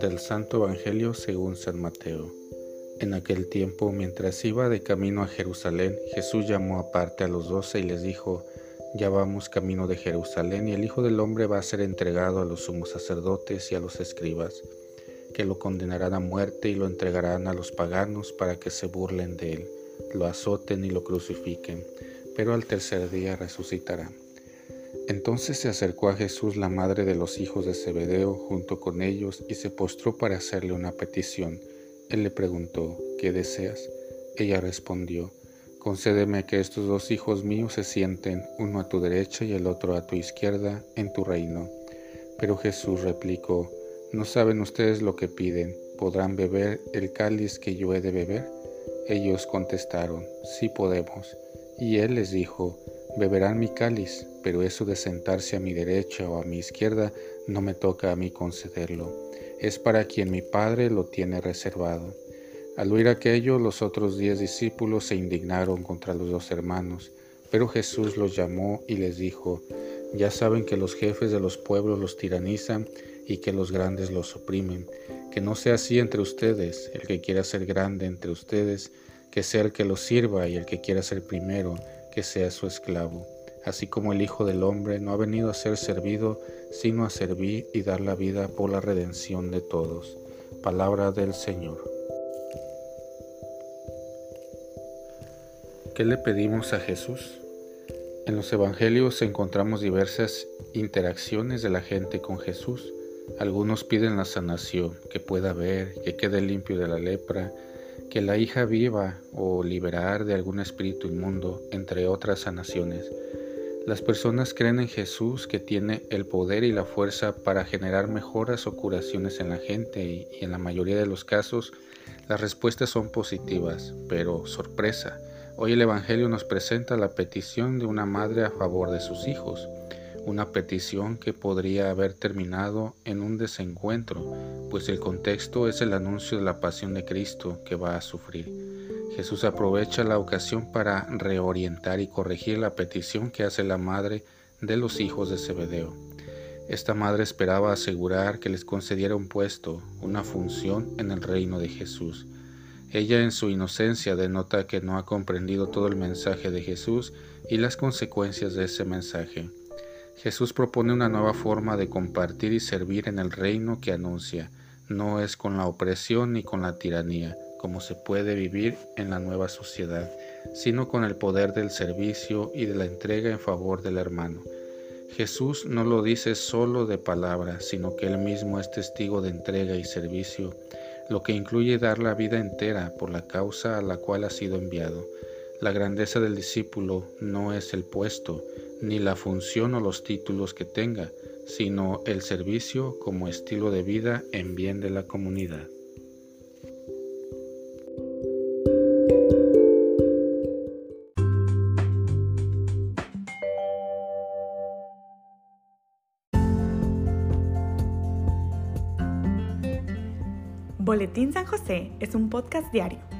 Del Santo Evangelio según San Mateo. En aquel tiempo, mientras iba de camino a Jerusalén, Jesús llamó aparte a los doce y les dijo, Ya vamos camino de Jerusalén y el Hijo del Hombre va a ser entregado a los sumos sacerdotes y a los escribas, que lo condenarán a muerte y lo entregarán a los paganos para que se burlen de él, lo azoten y lo crucifiquen, pero al tercer día resucitará. Entonces se acercó a Jesús la madre de los hijos de Zebedeo junto con ellos y se postró para hacerle una petición. Él le preguntó, ¿qué deseas? Ella respondió, concédeme que estos dos hijos míos se sienten, uno a tu derecha y el otro a tu izquierda, en tu reino. Pero Jesús replicó, ¿no saben ustedes lo que piden? ¿Podrán beber el cáliz que yo he de beber? Ellos contestaron, sí podemos. Y él les dijo, beberán mi cáliz, pero eso de sentarse a mi derecha o a mi izquierda no me toca a mí concederlo. Es para quien mi Padre lo tiene reservado. Al oír aquello, los otros diez discípulos se indignaron contra los dos hermanos, pero Jesús los llamó y les dijo, ya saben que los jefes de los pueblos los tiranizan y que los grandes los oprimen. Que no sea así entre ustedes, el que quiera ser grande entre ustedes, que sea el que los sirva y el que quiera ser primero, que sea su esclavo, así como el Hijo del Hombre no ha venido a ser servido, sino a servir y dar la vida por la redención de todos. Palabra del Señor. ¿Qué le pedimos a Jesús? En los Evangelios encontramos diversas interacciones de la gente con Jesús. Algunos piden la sanación, que pueda ver, que quede limpio de la lepra, que la hija viva o liberar de algún espíritu inmundo, entre otras sanaciones. Las personas creen en Jesús que tiene el poder y la fuerza para generar mejoras o curaciones en la gente y, en la mayoría de los casos las respuestas son positivas, pero sorpresa, hoy el Evangelio nos presenta la petición de una madre a favor de sus hijos una petición que podría haber terminado en un desencuentro, pues el contexto es el anuncio de la pasión de Cristo que va a sufrir. Jesús aprovecha la ocasión para reorientar y corregir la petición que hace la madre de los hijos de Zebedeo. Esta madre esperaba asegurar que les concediera un puesto, una función en el reino de Jesús. Ella en su inocencia denota que no ha comprendido todo el mensaje de Jesús y las consecuencias de ese mensaje. Jesús propone una nueva forma de compartir y servir en el reino que anuncia. No es con la opresión ni con la tiranía, como se puede vivir en la nueva sociedad, sino con el poder del servicio y de la entrega en favor del hermano. Jesús no lo dice solo de palabra, sino que él mismo es testigo de entrega y servicio, lo que incluye dar la vida entera por la causa a la cual ha sido enviado. La grandeza del discípulo no es el puesto, ni la función o los títulos que tenga, sino el servicio como estilo de vida en bien de la comunidad. Boletín San José es un podcast diario